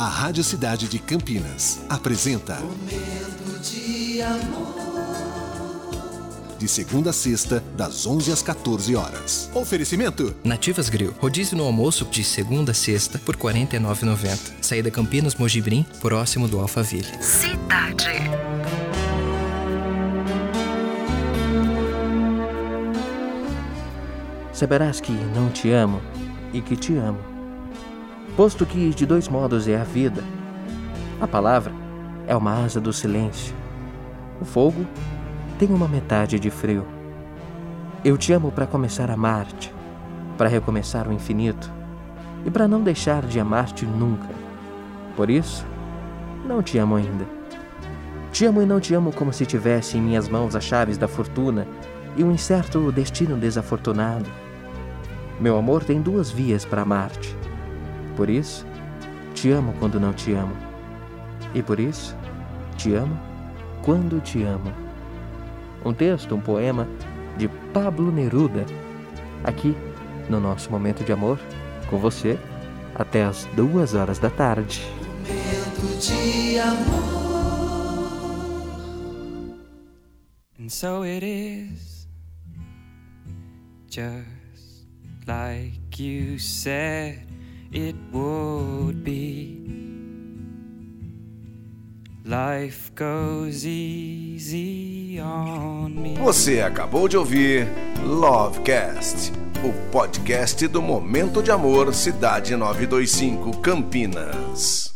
A Rádio Cidade de Campinas apresenta Momento de amor. De segunda a sexta, das 11 às 14 horas. Oferecimento: Nativas Grill. Rodízio no almoço de segunda a sexta por R$ 49,90. Saída Campinas Mojibrim, próximo do Alphaville. Cidade. Saberás que não te amo e que te amo. Posto que de dois modos é a vida. A palavra é uma asa do silêncio. O fogo tem uma metade de frio. Eu te amo para começar a amar-te, para recomeçar o infinito e para não deixar de amar-te nunca. Por isso, não te amo ainda. Te amo e não te amo como se tivesse em minhas mãos as chaves da fortuna e um incerto destino desafortunado. Meu amor tem duas vias para amar-te. Por isso, te amo quando não te amo. E por isso, te amo quando te amo. Um texto, um poema de Pablo Neruda, aqui no nosso momento de amor, com você, até as duas horas da tarde. Momento de amor. And so it is, just like you said it would be. Life goes easy on me. Você acabou de ouvir Lovecast, o podcast do Momento de Amor Cidade 925 Campinas.